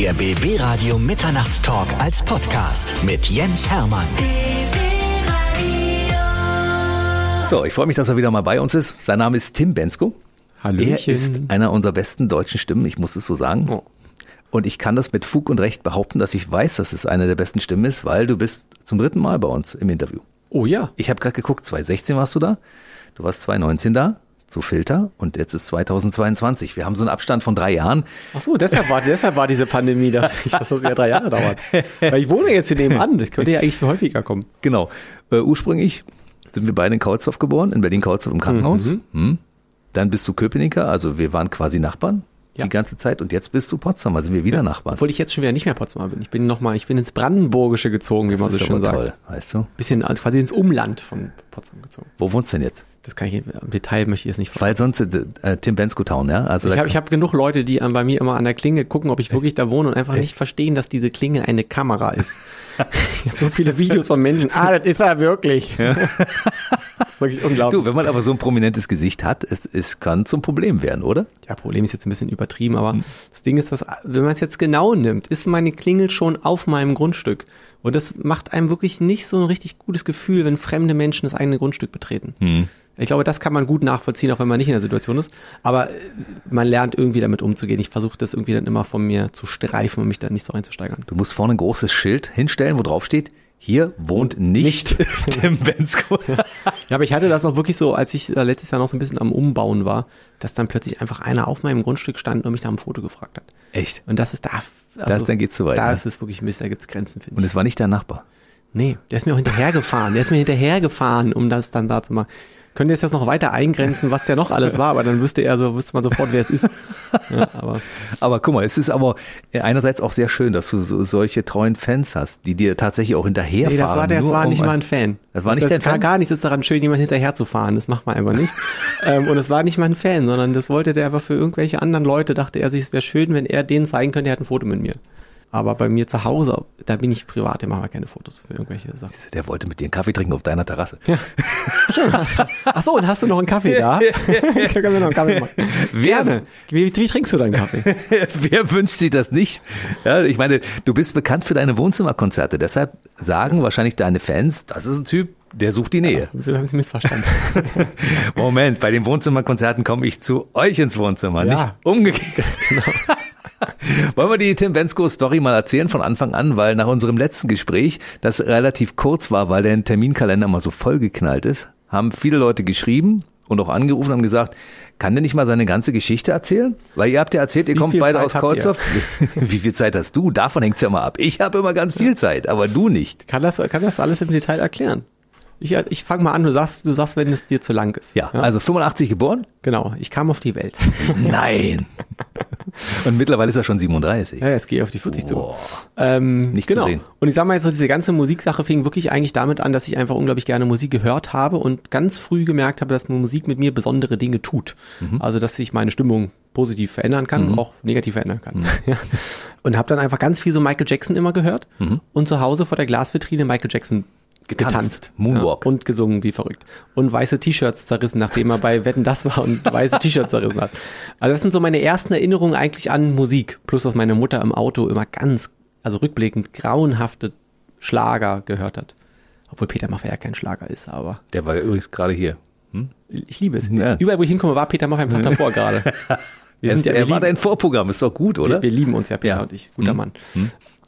Der BB Radio Mitternachtstalk als Podcast mit Jens Hermann. So, ich freue mich, dass er wieder mal bei uns ist. Sein Name ist Tim Bensko. Hallöchen. Er ist einer unserer besten deutschen Stimmen, ich muss es so sagen. Oh. Und ich kann das mit Fug und Recht behaupten, dass ich weiß, dass es eine der besten Stimmen ist, weil du bist zum dritten Mal bei uns im Interview. Oh ja. Ich habe gerade geguckt, 2016 warst du da, du warst 2019 da, zu Filter und jetzt ist 2022. Wir haben so einen Abstand von drei Jahren. Ach so, deshalb war, deshalb war diese Pandemie, dass, ich, dass das wieder drei Jahre dauert. Weil ich wohne jetzt hier nebenan. Das könnte ja eigentlich viel häufiger kommen. Genau. Äh, ursprünglich sind wir beide in Kaulsdorf geboren, in Berlin-Kaulsdorf im Krankenhaus. Mhm. Hm. Dann bist du Köpenicker, also wir waren quasi Nachbarn Ja. die ganze Zeit und jetzt bist du Potsdamer, sind wir wieder Nachbarn. Obwohl ich jetzt schon wieder nicht mehr Potsdamer bin. Ich bin noch mal, ich bin ins Brandenburgische gezogen, wie man das so schön sagt. toll, weißt du? Bisschen also quasi ins Umland von Potsdam gezogen. Wo wohnst du denn jetzt? Das kann ich im Detail möchte ich jetzt nicht Weil sonst äh, äh, Tim Bensko Town, ja? Also Ich habe hab genug Leute, die an, bei mir immer an der Klingel gucken, ob ich wirklich da wohne und einfach nicht verstehen, dass diese Klingel eine Kamera ist. ich habe so viele Videos von Menschen. Ah, das ist er wirklich. ist wirklich unglaublich. du, wenn man aber so ein prominentes Gesicht hat, es, es kann zum Problem werden, oder? ja, Problem ist jetzt ein bisschen übertrieben, aber das Ding ist, dass, wenn man es jetzt genau nimmt, ist meine Klingel schon auf meinem Grundstück. Und das macht einem wirklich nicht so ein richtig gutes Gefühl, wenn fremde Menschen das eigene Grundstück betreten. Ich glaube, das kann man gut nachvollziehen, auch wenn man nicht in der Situation ist. Aber äh, man lernt irgendwie damit umzugehen. Ich versuche das irgendwie dann immer von mir zu streifen und mich da nicht so reinzusteigern. Du musst vorne ein großes Schild hinstellen, wo drauf steht, hier wohnt nicht, Tim Bensko. Ja, aber ich hatte das auch wirklich so, als ich äh, letztes Jahr noch so ein bisschen am Umbauen war, dass dann plötzlich einfach einer auf meinem Grundstück stand und mich nach einem Foto gefragt hat. Echt? Und das ist da. Also, dann geht's zu weit, Da ne? ist es wirklich Mist, da gibt's Grenzen, finde Und ich. es war nicht dein Nachbar. Nee, der ist mir auch hinterhergefahren. Der ist mir hinterhergefahren, um das dann da zu machen. Könnte jetzt noch weiter eingrenzen, was der noch alles war, aber dann wüsste er so, wüsste man sofort, wer es ist. Ja, aber Aber guck mal, es ist aber einerseits auch sehr schön, dass du so, solche treuen Fans hast, die dir tatsächlich auch hinterherfahren. nee, das war, der, das war um nicht mal ein Fan. Das war nicht das war Fan? gar nichts ist daran schön, jemand hinterher zu fahren. Das macht man einfach nicht. ähm, und es war nicht mal ein Fan, sondern das wollte der einfach für irgendwelche anderen Leute, dachte er sich, es wäre schön, wenn er denen zeigen könnte, er hat ein Foto mit mir. Aber bei mir zu Hause, da bin ich privat, der macht mal keine Fotos für irgendwelche Sachen. Der wollte mit dir einen Kaffee trinken auf deiner Terrasse. Ach so, und hast du noch einen Kaffee da? Können wir noch einen Kaffee machen? Gerne. Wie, wie trinkst du deinen Kaffee? Wer wünscht sich das nicht? Ja, ich meine, du bist bekannt für deine Wohnzimmerkonzerte. Deshalb sagen wahrscheinlich deine Fans, das ist ein Typ, der sucht die Nähe. So habe ich missverstanden. Moment, bei den Wohnzimmerkonzerten komme ich zu euch ins Wohnzimmer, Ja. nicht umgekehrt. Wollen wir die Tim Bensko Story mal erzählen von Anfang an, weil nach unserem letzten Gespräch, das relativ kurz war, weil der Terminkalender mal so vollgeknallt ist, haben viele Leute geschrieben und auch angerufen und haben gesagt, kann der nicht mal seine ganze Geschichte erzählen? Weil ihr habt ja erzählt, ihr Wie kommt beide Zeit aus? Kreuzhoff. Wie viel Zeit hast du? Davon hängt's ja mal ab. Ich habe immer ganz viel Zeit, aber du nicht. Kann das, kann das alles im Detail erklären? Ich, ich fange mal an, du sagst, du sagst, wenn es dir zu lang ist. Ja, also 85 geboren? Genau, ich kam auf die Welt. Nein. Und mittlerweile ist er schon 37. Ja, jetzt gehe ich auf die 40 Boah. zu. Ähm, Nicht zu genau. sehen. Und ich sag mal jetzt so, diese ganze Musiksache fing wirklich eigentlich damit an, dass ich einfach unglaublich gerne Musik gehört habe und ganz früh gemerkt habe, dass Musik mit mir besondere Dinge tut. Mhm. Also, dass sich meine Stimmung positiv verändern kann, auch negativ verändern kann. Mhm. Ja. Und habe dann einfach ganz viel so Michael Jackson immer gehört Mhm. und zu Hause vor der Glasvitrine Michael Jackson Getanzt. getanzt. Moonwalk. Ja, und gesungen wie verrückt. Und weiße T-Shirts zerrissen, nachdem er bei Wetten das war und weiße T-Shirts zerrissen hat. Also das sind so meine ersten Erinnerungen eigentlich an Musik. Plus, dass meine Mutter im Auto immer ganz, also rückblickend, grauenhafte Schlager gehört hat. Obwohl Peter Maffay ja kein Schlager ist, aber Der war ja übrigens gerade hier. ich liebe es. Ja. Überall, wo ich hinkomme, war Peter Maffay einfach davor gerade. Wir, Er, sind ja, er war lieben, dein Vorprogramm, ist doch gut, oder? wir, wir lieben uns ja, Peter Ja. und ich. Guter Mann.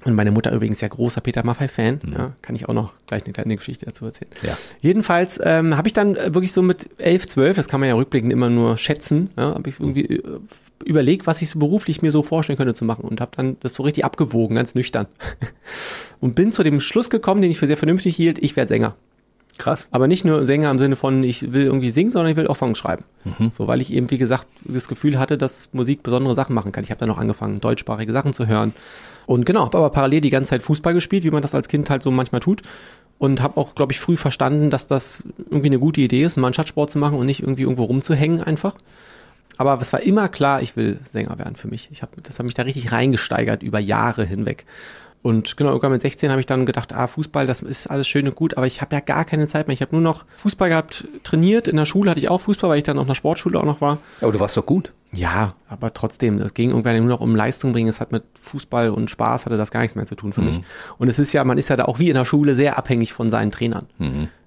Und meine Mutter übrigens ja großer Peter Maffay-Fan. Ja, kann ich auch noch gleich eine kleine Geschichte dazu erzählen. Ja. Jedenfalls ähm, habe ich dann äh, wirklich so mit 11, 12, das kann man ja rückblickend immer nur schätzen, ja, habe ich irgendwie äh, überlegt, was ich so beruflich mir so vorstellen könnte zu machen und habe dann das so richtig abgewogen, ganz nüchtern. und bin zu dem Schluss gekommen, den ich für sehr vernünftig hielt, ich werde Sänger. Krass. Aber nicht nur Sänger im Sinne von, ich will irgendwie singen, sondern ich will auch Songs schreiben. So, weil ich eben, wie gesagt, das Gefühl hatte, dass Musik besondere Sachen machen kann. Ich habe dann noch angefangen, deutschsprachige Sachen zu hören. Und genau, habe aber parallel die ganze Zeit Fußball gespielt, wie man das als Kind halt so manchmal tut. Und habe auch, glaube ich, früh verstanden, dass das irgendwie eine gute Idee ist, einen Mannschaftssport zu machen und nicht irgendwie irgendwo rumzuhängen einfach. Aber es war immer klar, ich will Sänger werden für mich. Ich hab, das hat mich da richtig reingesteigert über Jahre hinweg. Und genau, irgendwann mit 16 habe ich dann gedacht, ah, Fußball, das ist alles schön und gut, aber ich habe ja gar keine Zeit mehr. Ich habe nur noch Fußball gehabt, trainiert. In der Schule hatte ich auch Fußball, weil ich dann auf einer Sportschule auch noch war. Aber du warst doch gut. Ja, aber trotzdem, das ging irgendwann nur noch um Leistung bringen. Es hat mit Fußball und Spaß hatte das gar nichts mehr zu tun für mich. Und es ist ja, man ist ja da auch wie in der Schule sehr abhängig von seinen Trainern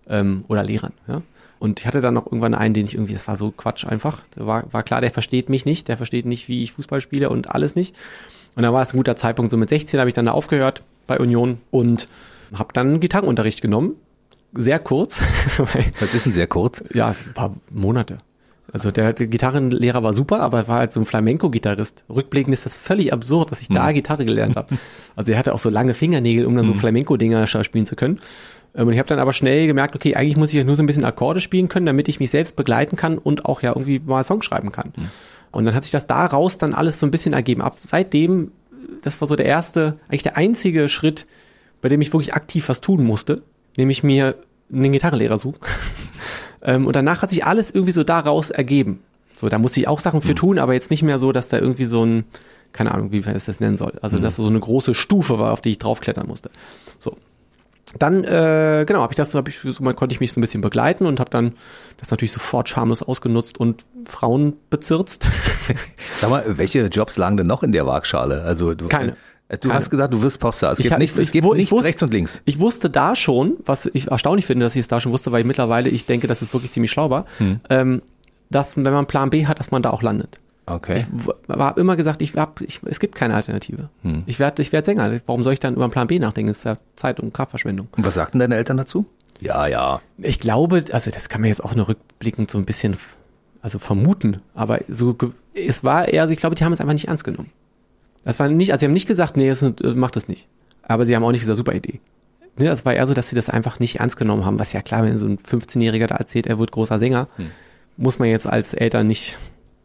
ähm, oder Lehrern. Ja? Und ich hatte dann noch irgendwann einen, den ich irgendwie, das war so Quatsch einfach. War, war klar, der versteht mich nicht, der versteht nicht, wie ich Fußball spiele und alles nicht. Und dann war es ein guter Zeitpunkt. So mit 16 habe ich dann da aufgehört bei Union und habe dann Gitarrenunterricht genommen. Sehr kurz. Das ist ein sehr kurz. ja, ein paar Monate. Also der, Gitarrenlehrer war super, aber er war halt so ein Flamenco-Gitarrist. Rückblickend ist das völlig absurd, dass ich da Gitarre gelernt habe. Also er hatte auch so lange Fingernägel, um dann so Flamenco-Dinger spielen zu können. Ähm, Und ich habe dann aber schnell gemerkt, okay, eigentlich muss ich ja nur so ein bisschen Akkorde spielen können, damit ich mich selbst begleiten kann und auch ja irgendwie mal Songs schreiben kann. Und dann hat sich das daraus dann alles so ein bisschen ergeben. Ab seitdem, das war so der erste, eigentlich der einzige Schritt, bei dem ich wirklich aktiv was tun musste, nämlich mir einen Gitarrenlehrer suchen. ähm, und danach hat sich alles irgendwie so daraus ergeben. So, da musste ich auch Sachen für tun, aber jetzt nicht mehr so, dass da irgendwie so ein, keine Ahnung, wie man es das nennen soll. Also, dass so eine große Stufe war, auf die ich draufklettern musste. So. Dann, äh, genau, habe ich das, so, hab ich, so konnte ich mich so ein bisschen begleiten und habe dann das natürlich sofort schamlos ausgenutzt und Frauen bezirzt. Sag mal, welche Jobs lagen denn noch in der Waagschale? Also du, Keine. äh, Du Keine. hast gesagt, du wirst Popstar. Es Ich gibt nichts, ich- es gibt ich nichts wusste- rechts und links. Ich wusste da schon, was ich erstaunlich finde, dass ich es da schon wusste, weil mittlerweile ich denke, dass es wirklich ziemlich schlau war, ähm, dass wenn man Plan B hat, dass man da auch landet. Okay. Ich habe immer gesagt, ich hab, ich, es gibt keine Alternative. Ich werde ich werd Sänger. Warum soll ich dann über einen Plan B nachdenken? Das ist ja Zeit- und Kraftverschwendung. und was sagten deine Eltern dazu? Ja, ja. Ich glaube, also das kann man jetzt auch nur rückblickend so ein bisschen also vermuten, aber so es war eher, also ich glaube, die haben es einfach nicht ernst genommen. Das war nicht, also sie haben nicht gesagt, nee, das äh, mach das nicht. Aber sie haben auch nicht gesagt, super Idee. Ne, es war eher so, dass sie das einfach nicht ernst genommen haben, was ja klar, wenn so ein 15-Jähriger da erzählt, er wird großer Sänger, muss man jetzt als Eltern nicht,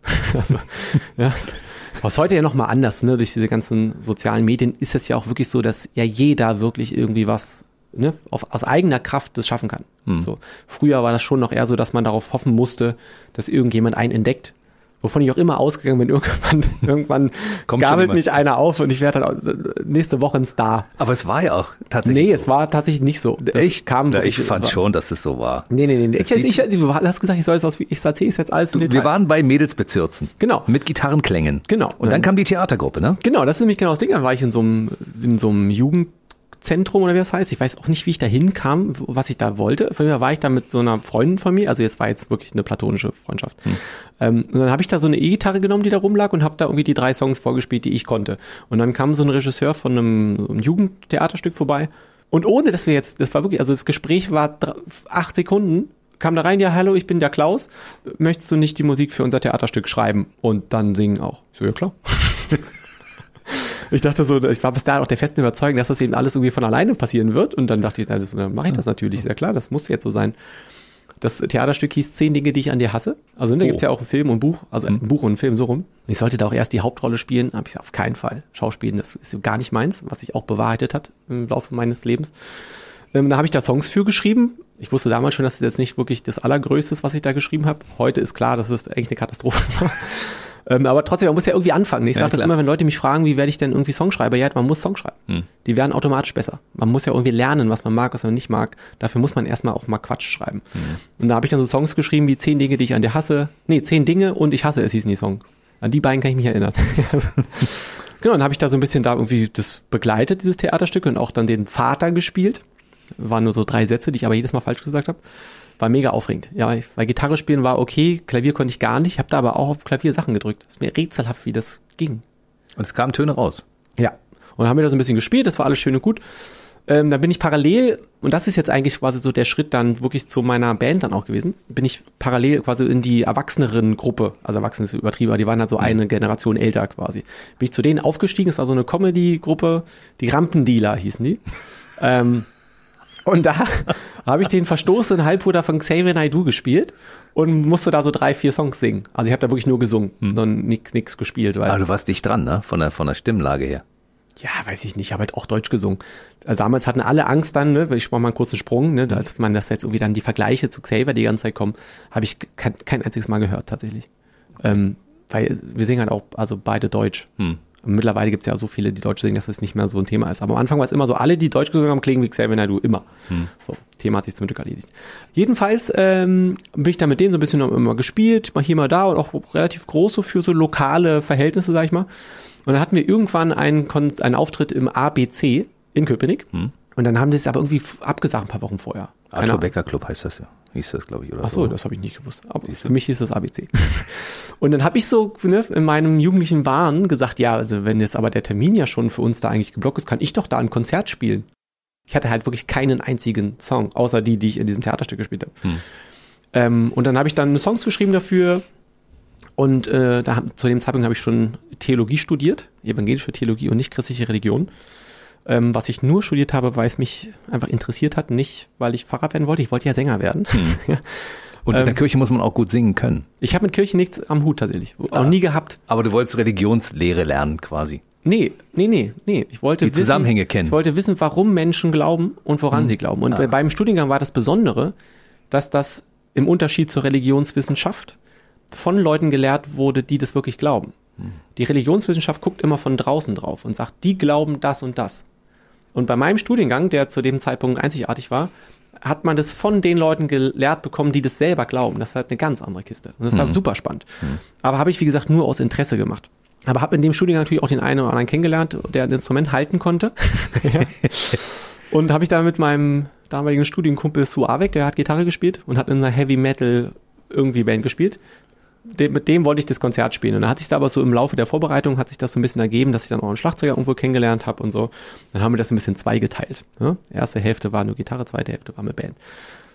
also, ja. Ist heute ja nochmal anders, ne? Durch diese ganzen sozialen Medien ist es ja auch wirklich so, dass ja jeder wirklich irgendwie was ne, auf, aus eigener Kraft das schaffen kann. So. Früher war das schon noch eher so, dass man darauf hoffen musste, dass irgendjemand einen entdeckt. Wovon ich auch immer ausgegangen bin, irgendwann, irgendwann Kommt gabelt mich einer auf und ich werde dann auch nächste Woche ein Star. Aber es war ja auch tatsächlich. Nee, so. es war tatsächlich nicht so. Das Echt? kam Na, ich fand schon, dass es so war. Nee, nee, nee. Ich, ich, ich, du hast gesagt, ich soll es aus, ich erzähle es jetzt alles im Wir Detail. waren bei Mädelsbezirzen. Genau. Mit Gitarrenklängen. Genau. Und dann kam die Theatergruppe, ne? Genau, das ist nämlich genau das Ding. Dann war ich in so einem, in so einem Jugendzentrum oder wie das heißt. Ich weiß auch nicht, wie ich da hinkam, was ich da wollte. Jeden Fall war ich da mit so einer Freundin von mir. Also jetzt war jetzt wirklich eine platonische Freundschaft. Ähm, und dann habe ich da so eine E-Gitarre genommen, die da rumlag und habe da irgendwie die drei Songs vorgespielt, die ich konnte. Und dann kam so ein Regisseur von einem, einem Jugendtheaterstück vorbei. Und ohne, dass wir jetzt, das war wirklich, also das Gespräch war acht Sekunden, kam da rein, ja, hallo, ich bin der Klaus. Möchtest du nicht die Musik für unser Theaterstück schreiben und dann singen auch? Ich So, ja klar. Ich dachte so, ich war bis dahin auch der festen Überzeugung, dass das eben alles irgendwie von alleine passieren wird. Und dann dachte ich, na, das, dann mache ich das natürlich, sehr klar, das muss jetzt so sein. Das Theaterstück hieß Zehn Dinge, die ich an dir hasse. Also da Oh. gibt's ja auch ein Film und ein Buch, also ein Buch und ein Film so rum. Ich sollte da auch erst die Hauptrolle spielen, habe ich gesagt, auf keinen Fall. Schauspielen, das ist gar nicht meins, was sich auch bewahrheitet hat im Laufe meines Lebens. Ähm, da habe ich da Songs für geschrieben. Ich wusste damals schon, dass es jetzt nicht wirklich das Allergrößte ist, was ich da geschrieben habe. Heute ist klar, dass es eigentlich eine Katastrophe war. Ähm, aber trotzdem, man muss ja irgendwie anfangen. Ich Ja, sage das immer, wenn Leute mich fragen, wie werde ich denn irgendwie Songschreiber? Ja, man muss Song schreiben. Die werden automatisch besser. Man muss ja irgendwie lernen, was man mag, was man nicht mag. Dafür muss man erstmal auch mal Quatsch schreiben. Und da habe ich dann so Songs geschrieben wie zehn Dinge, die ich an dir hasse. Nee, zehn Dinge und ich hasse es hießen die Songs. An die beiden kann ich mich erinnern. Genau, dann habe ich da so ein bisschen da irgendwie das begleitet, dieses Theaterstück, und auch dann den Vater gespielt. Waren nur so drei Sätze, die ich aber jedes Mal falsch gesagt habe. War mega aufregend. Ja, weil Gitarre spielen war okay, Klavier konnte ich gar nicht, habe da aber auch auf Klavier Sachen gedrückt. ist mir rätselhaft, wie das ging. Und es kamen Töne raus. Ja. Und dann haben wir da so ein bisschen gespielt, das war alles schön und gut. Ähm, dann bin ich parallel, und das ist jetzt eigentlich quasi so der Schritt dann wirklich zu meiner Band dann auch gewesen, bin ich parallel quasi in die erwachseneren Gruppe, also Erwachsene ist übertrieben, aber die waren halt so eine Generation älter quasi. Bin ich zu denen aufgestiegen, es war so eine Comedy-Gruppe, die Rampendealer hießen die. ähm, und da habe ich den verstoßenen Halbbruder von Xavier Naidoo gespielt und musste da so drei, vier Songs singen. Also ich habe da wirklich nur gesungen und nix, nix gespielt. Weil Aber du warst dicht dran, ne? Von der, von der Stimmlage her. ja, weiß ich nicht, ich habe halt auch Deutsch gesungen. Also damals hatten alle Angst dann, ne, ich mache mal einen kurzen Sprung, ne, als man das jetzt irgendwie dann die Vergleiche zu Xavier die ganze Zeit kommen, habe ich kein, kein einziges Mal gehört tatsächlich. Ähm, weil wir singen halt auch, also beide Deutsch. Und mittlerweile gibt es ja so viele, die Deutsch singen, dass das nicht mehr so ein Thema ist. Aber am Anfang war es immer so, alle, die Deutsch gesungen haben, klingen wie Xavier Naidoo, immer. Hm. So, Thema hat sich zum Glück erledigt. Jedenfalls ähm, bin ich da mit denen so ein bisschen immer gespielt, mal hier, mal da und auch relativ groß so für so lokale Verhältnisse, sag ich mal. Und dann hatten wir irgendwann einen, Kon einen Auftritt im ABC in Köpenick. Hm. Und dann haben die es aber irgendwie abgesagt ein paar Wochen vorher. Arthur. Becker Club heißt das ja. Hieß das, glaube ich, oder Ach so, das habe ich nicht gewusst. Aber Siehst du? für mich hieß das ABC. und dann habe ich so ne, in meinem jugendlichen Wahn gesagt, ja, also wenn jetzt aber der Termin ja schon für uns da eigentlich geblockt ist, kann ich doch da ein Konzert spielen. Ich hatte halt wirklich keinen einzigen Song, außer die, die ich in diesem Theaterstück gespielt habe. Hm. Ähm, und dann habe ich dann Songs geschrieben dafür. Und äh, da, zu dem Zeitpunkt habe ich schon Theologie studiert, evangelische Theologie und nicht christliche Religion. Ähm, was ich nur studiert habe, weil es mich einfach interessiert hat, nicht weil ich Pfarrer werden wollte. Ich wollte ja Sänger werden. Ja. Und in der Ähm, Kirche muss man auch gut singen können. Ich habe mit Kirche nichts am Hut tatsächlich. Auch Ah. nie gehabt. Aber du wolltest Religionslehre lernen quasi. Nee, nee, nee, nee. Ich wollte Die Zusammenhänge wissen, kennen. Ich wollte wissen, warum Menschen glauben und woran sie glauben. Und Ah. beim Studiengang war das Besondere, dass das im Unterschied zur Religionswissenschaft von Leuten gelehrt wurde, die das wirklich glauben. Die Religionswissenschaft guckt immer von draußen drauf und sagt, die glauben das und das. Und bei meinem Studiengang, der zu dem Zeitpunkt einzigartig war, hat man das von den Leuten gelehrt bekommen, die das selber glauben. Das ist halt eine ganz andere Kiste. Und das war super spannend. Aber habe ich, wie gesagt, nur aus Interesse gemacht. Aber habe in dem Studiengang natürlich auch den einen oder anderen kennengelernt, der ein Instrument halten konnte. Und habe ich da mit meinem damaligen Studienkumpel Suavek, der hat Gitarre gespielt und hat in einer Heavy Metal irgendwie Band gespielt. Dem, mit dem wollte ich das Konzert spielen. Und dann hat sich da aber so im Laufe der Vorbereitung hat sich das so ein bisschen ergeben, dass ich dann auch einen Schlagzeuger irgendwo kennengelernt habe und so. Dann haben wir das ein bisschen zweigeteilt. Ja? Erste Hälfte war nur Gitarre, zweite Hälfte war mit Band.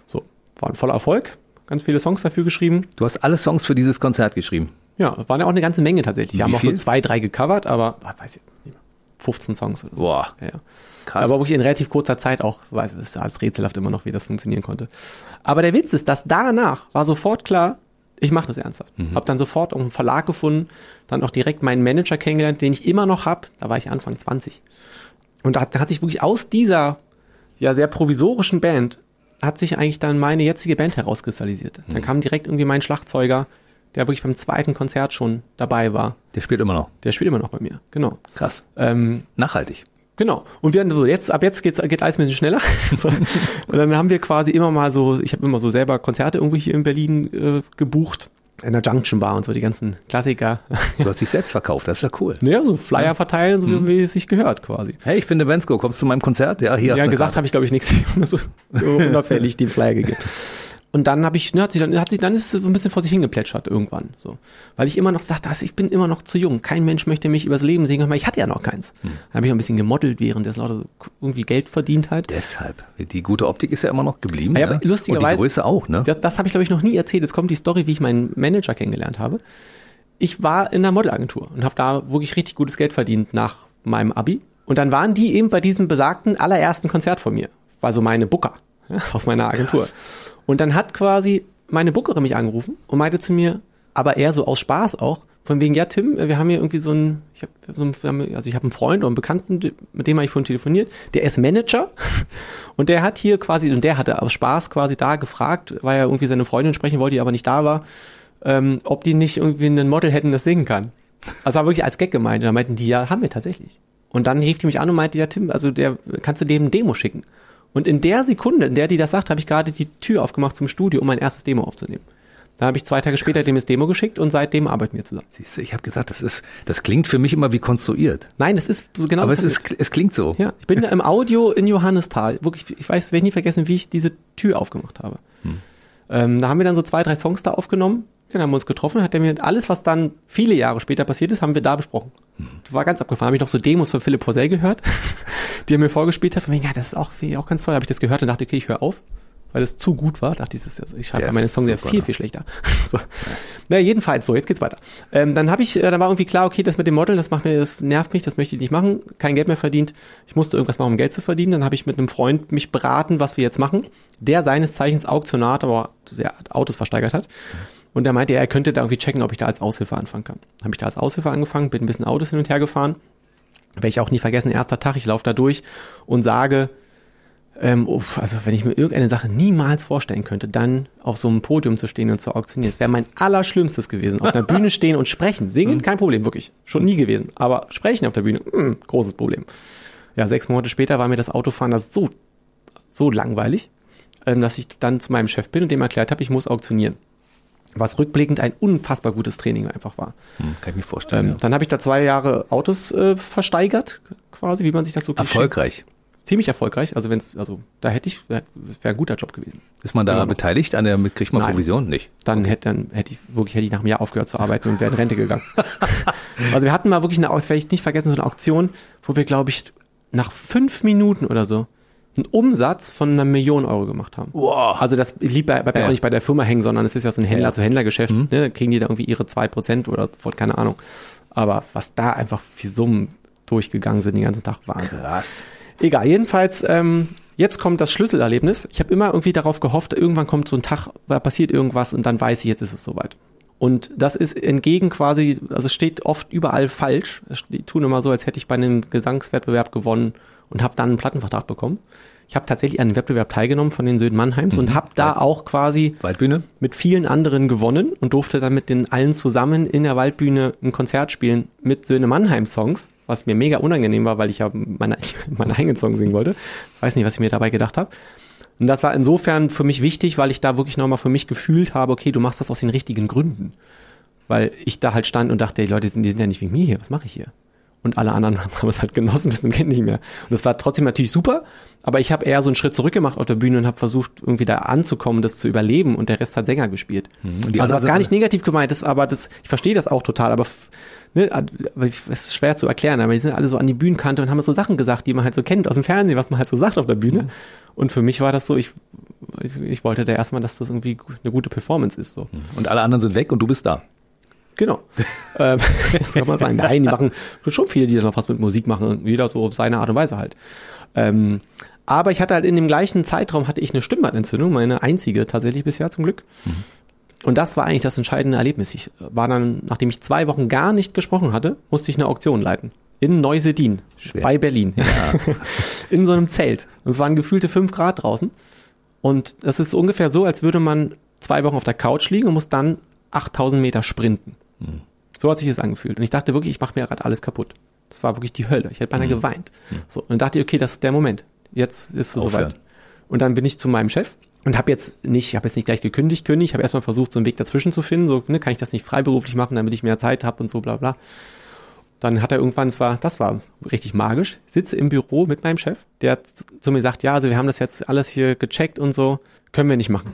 So, war ein voller Erfolg. Ganz viele Songs dafür geschrieben. Du hast alle Songs für dieses Konzert geschrieben. Ja, waren ja auch eine ganze Menge tatsächlich. Wir Wie haben auch so viel? zwei, drei gecovert, aber ah, weiß ich nicht mehr. 15 Songs oder so. Boah, Ja, ja. krass. Aber wirklich in relativ kurzer Zeit auch, weiß ich, ist alles rätselhaft immer noch, wie das funktionieren konnte. Aber der Witz ist, dass danach war sofort klar, ich mache das ernsthaft. Hab dann sofort auch einen Verlag gefunden, dann auch direkt meinen Manager kennengelernt, den ich immer noch hab. Da war ich Anfang 20. Und da hat, da hat sich wirklich aus dieser ja sehr provisorischen Band hat sich eigentlich dann meine jetzige Band herauskristallisiert. Dann kam direkt irgendwie mein Schlagzeuger, der wirklich beim zweiten Konzert schon dabei war. Der spielt immer noch. Der spielt immer noch bei mir. Genau. Krass. Ähm, Nachhaltig. Genau. Und wir haben so, jetzt, ab jetzt geht's, geht alles ein bisschen schneller. Und dann haben wir quasi immer mal so, ich habe immer so selber Konzerte irgendwo hier in Berlin äh, gebucht. In der Junction Bar und so, die ganzen Klassiker. Du hast dich selbst verkauft, das ist ja cool. naja, so Flyer verteilen, so wie es sich gehört quasi. Hey, ich bin der Bensko, kommst du zu meinem Konzert? Ja, hier hast Ja, du eine gesagt habe ich, glaube ich, nichts. so, so unauffällig den Flyer gegeben. Und dann habe ich, ne, hat sich dann, hat sich, dann ist es so ein bisschen vor sich hingeplätschert irgendwann, so. Weil ich immer noch dachte, ich bin immer noch zu jung. Kein Mensch möchte mich übers Leben aber ich hatte ja noch keins. Hm. Dann habe ich auch ein bisschen gemodelt, während das Leute so irgendwie Geld verdient hat. Deshalb. Die gute Optik ist ja immer noch geblieben. Ja, ne? lustigerweise- Und die Größe auch, ne? Das, das habe ich, glaube ich, noch nie erzählt. Jetzt kommt die Story, wie ich meinen Manager kennengelernt habe. Ich war in einer Modelagentur und habe da wirklich richtig gutes Geld verdient nach meinem Abi. Und dann waren die eben bei diesem besagten allerersten Konzert von mir. War so meine Booker ja, aus meiner Agentur. Krass. Und dann hat quasi meine Bookerin mich angerufen und meinte zu mir, aber eher so aus Spaß auch, von wegen, ja, Tim, wir haben hier irgendwie so einen, ich habe so einen, also ich habe einen Freund oder einen Bekannten, mit dem habe ich vorhin telefoniert, der ist Manager und der hat hier quasi, und der hatte aus Spaß quasi da gefragt, weil er irgendwie seine Freundin sprechen wollte, die aber nicht da war, ähm, ob die nicht irgendwie ein Model hätten, das singen kann. Also war wirklich als Gag gemeint. Und dann meinten die, ja, haben wir tatsächlich. Und dann rief die mich an und meinte, ja, Tim, also der, kannst du dem ein Demo schicken? Und in der Sekunde, in der die das sagt, habe ich gerade die Tür aufgemacht zum Studio, um mein erstes Demo aufzunehmen. Da habe ich zwei Tage später dem das Demo geschickt und seitdem arbeiten wir zusammen. Siehst du, ich habe gesagt, das ist, das klingt für mich immer wie konstruiert. Nein, es ist genau Aber es ist, es klingt so. Ja, ich bin da im Audio in Johannisthal. Wirklich, ich weiß, werde ich nie vergessen, wie ich diese Tür aufgemacht habe. Ähm, da haben wir dann so zwei, drei Songs da aufgenommen. Dann haben wir uns getroffen, hat er mir alles, was dann viele Jahre später passiert ist, haben wir da besprochen. Das war ganz abgefahren. Habe ich noch so Demos von Philipp Porzell gehört, die er mir vorgespielt hat. Von wegen, ja, das ist auch, auch ganz toll. Habe ich das gehört und dachte, okay, ich höre auf, weil das zu gut war. Dachte ich, also ich schreibe ja meine Songs ja viel, ne? viel schlechter. so. Na, jedenfalls, so, jetzt geht's weiter. Ähm, dann habe ich, äh, dann war irgendwie klar, okay, das mit dem Model, das macht mir, das nervt mich, das möchte ich nicht machen. Kein Geld mehr verdient. Ich musste irgendwas machen, um Geld zu verdienen. Dann habe ich mit einem Freund mich beraten, was wir jetzt machen. Der seines Zeichens Auktionat, aber der Autos versteigert hat. Und der meinte, er könnte da irgendwie checken, ob ich da als Aushilfe anfangen kann. Habe ich da als Aushilfe angefangen, bin ein bisschen Autos hin und her gefahren. Werde ich auch nie vergessen, erster Tag, ich laufe da durch und sage, Ähm, uff, also wenn ich mir irgendeine Sache niemals vorstellen könnte, dann auf so einem Podium zu stehen und zu auktionieren. Das wäre mein Allerschlimmstes gewesen. Auf einer Bühne stehen und sprechen. Singen, kein Problem, wirklich. Schon nie gewesen. Aber sprechen auf der Bühne, mh, großes Problem. Ja, sechs Monate später war mir das Autofahren das so, so langweilig, ähm, dass ich dann zu meinem Chef bin und dem erklärt habe, ich muss auktionieren. Was rückblickend ein unfassbar gutes Training einfach war. Hm, kann ich mir vorstellen. Ähm, ja. Dann habe ich da zwei Jahre Autos äh, versteigert, quasi, wie man sich das so Erfolgreich. Ziemlich erfolgreich. Also wenn's, also da hätte ich, wäre ein guter Job gewesen. Ist man da Immer noch. beteiligt an der, kriegt man Nein. Provision? Nicht. Dann hätte dann hätte ich wirklich hätte ich nach einem Jahr aufgehört zu arbeiten und wäre in Rente gegangen. also wir hatten mal wirklich eine, das werde ich nicht vergessen, so eine Auktion, wo wir glaube ich nach fünf Minuten oder so einen Umsatz von einer Million Euro gemacht haben. Wow. Also das liegt bei, bleibt ja auch nicht bei der Firma hängen, sondern es ist ja so ein. Händler-zu-Händler-Geschäft. Mhm. Ne? Da kriegen die da irgendwie ihre 2% oder keine Ahnung. Aber was da einfach wie Summen durchgegangen sind den ganzen Tag, Wahnsinn. Krass. Egal, jedenfalls, ähm, jetzt kommt das Schlüsselerlebnis. Ich habe immer irgendwie darauf gehofft, irgendwann kommt so ein Tag, da passiert irgendwas und dann weiß ich, jetzt ist es soweit. Und das ist entgegen quasi, also es steht oft überall falsch. Es- Die tun immer so, als hätte ich bei einem Gesangswettbewerb gewonnen und habe dann einen Plattenvertrag bekommen. Ich habe tatsächlich an einem Wettbewerb teilgenommen von den Söhnen Mannheims und habe da auch quasi Waldbühne? mit vielen anderen gewonnen und durfte dann mit den allen zusammen in der Waldbühne ein Konzert spielen mit Söhne Mannheim Songs, was mir mega unangenehm war, weil ich ja meine, meine eigenen Songs singen wollte. Weiß nicht, was ich mir dabei gedacht habe. Und das war insofern für mich wichtig, weil ich da wirklich nochmal für mich gefühlt habe, okay, du machst das aus den richtigen Gründen. Weil ich da halt stand und dachte, die Leute sind, die sind ja nicht wegen mir hier, was mache ich hier? Und alle anderen haben es halt genossen bis zum Kind nicht mehr. Und das war trotzdem natürlich super, aber ich habe eher so einen Schritt zurück gemacht auf der Bühne und habe versucht, irgendwie da anzukommen, das zu überleben und der Rest hat Sänger gespielt. Mhm. Also was gar nicht negativ gemeint ist, aber das, ich verstehe das auch total, aber ne, ich- es ist schwer zu erklären, aber die sind alle so an die Bühnenkante und haben so Sachen gesagt, die man halt so kennt aus dem Fernsehen, was man halt so sagt auf der Mhm. Bühne. Und für mich war das so, ich, ich, ich wollte da erstmal, dass das irgendwie eine gute Performance ist. So. Und alle anderen sind weg und du bist da. Genau. ähm, das kann man sagen. Nein, die machen schon viele, die da noch was mit Musik machen. Jeder so auf seine Art und Weise halt. Ähm, aber ich hatte halt in dem gleichen Zeitraum hatte ich eine Stimmbandentzündung, meine einzige tatsächlich bisher zum Glück. Und das war eigentlich das entscheidende Erlebnis. Ich war dann, nachdem ich zwei Wochen gar nicht gesprochen hatte, musste ich eine Auktion leiten. In Neusedin, Schwer. bei Berlin. in so einem Zelt. Und es waren gefühlte fünf Grad draußen. Und das ist ungefähr so, als würde man zwei Wochen auf der Couch liegen und muss dann 8000 Meter sprinten. So hat sich das angefühlt. Und ich dachte wirklich, ich mache mir gerade alles kaputt. Das war wirklich die Hölle. Ich hätte beinahe geweint. So, und dachte ich, okay, das ist der Moment. Jetzt ist es soweit. Und dann bin ich zu meinem Chef und habe jetzt nicht, ich habe jetzt nicht gleich gekündigt, kündigt, ich habe erstmal versucht, so einen Weg dazwischen zu finden. So, ne, kann ich das nicht freiberuflich machen, damit ich mehr Zeit habe und so, bla bla. Dann hat er irgendwann, das war, das war richtig magisch, sitze im Büro mit meinem Chef, der zu mir sagt, ja, also wir haben das jetzt alles hier gecheckt und so, können wir nicht machen.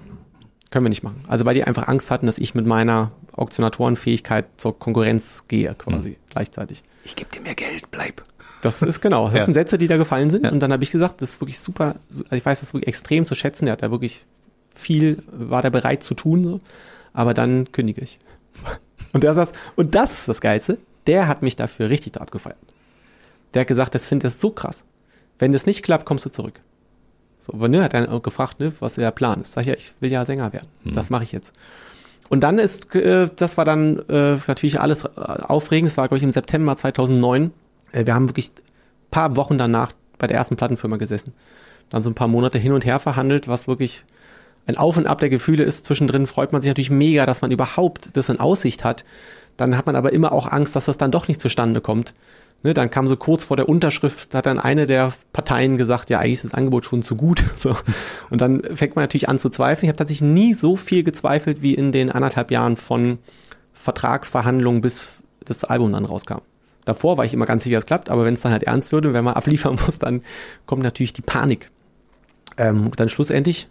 Können wir nicht machen. Also weil die einfach Angst hatten, dass ich mit meiner Auktionatorenfähigkeit zur Konkurrenz gehe, quasi gleichzeitig. Ich gebe dir mehr Geld, bleib. Das ist genau. Das Ja. sind Sätze, die da gefallen sind. Ja. Und dann habe ich gesagt, das ist wirklich super. Also ich weiß das wirklich extrem zu schätzen. Der hat da wirklich viel, war da bereit zu tun. So. Aber dann kündige ich. Und der saß, und das ist das Geilste, der hat mich dafür richtig abgefeiert. Der hat gesagt, das findet er so krass. Wenn das nicht klappt, kommst du zurück. So, aber ne, hat dann auch gefragt, ne, was der Plan ist. Sag ich, ja, ich will ja Sänger werden. Das mache ich jetzt. Und dann ist, äh, das war dann äh, natürlich alles äh, aufregend. Es war, glaube ich, im September 2009. Äh, wir haben wirklich paar Wochen danach bei der ersten Plattenfirma gesessen. Dann so ein paar Monate hin und her verhandelt, was wirklich ein Auf und Ab der Gefühle ist. Zwischendrin freut man sich natürlich mega, dass man überhaupt das in Aussicht hat. Dann hat man aber immer auch Angst, dass das dann doch nicht zustande kommt. Ne, dann kam so kurz vor der Unterschrift, hat dann eine der Parteien gesagt, ja, eigentlich ist das Angebot schon zu gut. So. Und dann fängt man natürlich an zu zweifeln. Ich habe tatsächlich nie so viel gezweifelt wie in den anderthalb Jahren von Vertragsverhandlungen, bis das Album dann rauskam. Davor war ich immer ganz sicher, es klappt, aber wenn es dann halt ernst würde, wenn man abliefern muss, dann kommt natürlich die Panik. Ähm, dann schlussendlich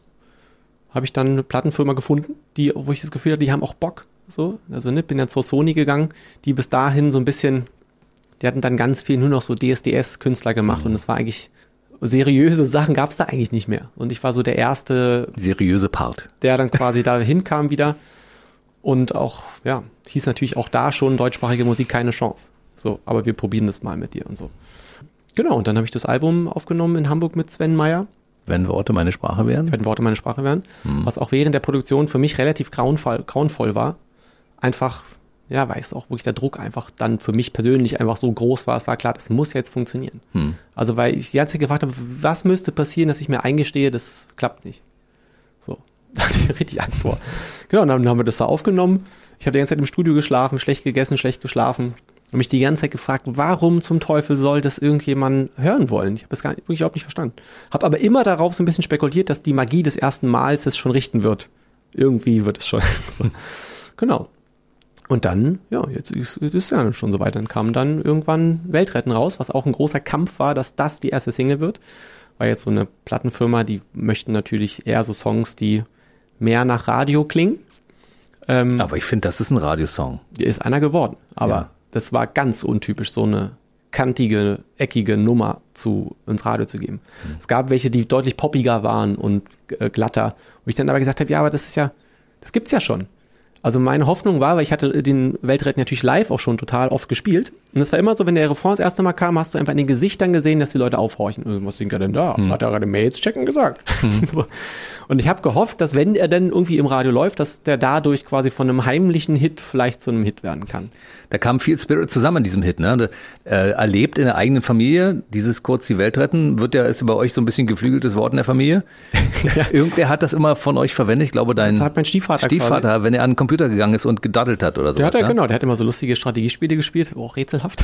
habe ich dann eine Plattenfirma gefunden, die, wo ich das Gefühl hatte, die haben auch Bock. So, also ne, bin dann zur Sony gegangen, die bis dahin so ein bisschen, die hatten dann ganz viel nur noch so DSDS-Künstler gemacht und es war eigentlich seriöse Sachen gab es da eigentlich nicht mehr. Und ich war so der erste, Seriöse Part. der dann quasi da hinkam wieder. Und auch, ja, hieß natürlich auch da schon deutschsprachige Musik keine Chance. So, aber wir probieren das mal mit dir und so. Genau, und dann habe ich das Album aufgenommen in Hamburg mit Sven Meyer, Wenn Worte meine Sprache wären. wenn Worte meine Sprache wären, was auch während der Produktion für mich relativ grauenvoll, grauenvoll war. Einfach, ja, weil es auch wirklich der Druck einfach dann für mich persönlich einfach so groß war. Es war klar, das muss jetzt funktionieren. Hm. Also weil ich die ganze Zeit gefragt habe, was müsste passieren, dass ich mir eingestehe, das klappt nicht. So, da hatte ich richtig Angst vor. Genau, und dann haben wir das da aufgenommen. Ich habe die ganze Zeit im Studio geschlafen, schlecht gegessen, schlecht geschlafen. Und mich die ganze Zeit gefragt, warum zum Teufel soll das irgendjemand hören wollen? Ich habe es gar nicht, wirklich überhaupt nicht verstanden. Habe aber immer darauf so ein bisschen spekuliert, dass die Magie des ersten Mals es schon richten wird. Irgendwie wird es schon. genau. Und dann, ja, jetzt ist es ja schon soweit. Dann kam dann irgendwann Weltretten raus, was auch ein großer Kampf war, dass das die erste Single wird. War jetzt so eine Plattenfirma, die möchten natürlich eher so Songs, die mehr nach Radio klingen. Ähm, aber ich finde, das ist ein Radiosong. Ist einer geworden. Aber ja. Das war ganz untypisch, so eine kantige, eckige Nummer zu ins Radio zu geben. Mhm. Es gab welche, die deutlich poppiger waren und äh, glatter. Wo ich dann aber gesagt habe, ja, aber das ist ja, das gibt's ja schon. Also meine Hoffnung war, weil ich hatte den Weltretten natürlich live auch schon total oft gespielt. Und es war immer so, wenn der Refrain das erste Mal kam, hast du einfach in den Gesichtern gesehen, dass die Leute aufhorchen. Und, was singt er denn da? Hm. Hat er gerade Mails checken gesagt? Hm. Und ich habe gehofft, dass wenn er dann irgendwie im Radio läuft, dass der dadurch quasi von einem heimlichen Hit vielleicht zu einem Hit werden kann. Da kam viel Spirit zusammen in diesem Hit, ne? Äh, erlebt in der eigenen Familie, dieses kurz die Welt retten, wird ja, ist bei euch so ein bisschen geflügeltes Wort in der Familie. ja. Irgendwer hat das immer von euch verwendet, ich glaube dein das hat mein Stiefvater, Stiefvater quasi. wenn er an Computer gegangen ist und gedaddelt hat oder so. Der hat er, ne? genau, der hat immer so lustige Strategiespiele gespielt, auch rätselhaft.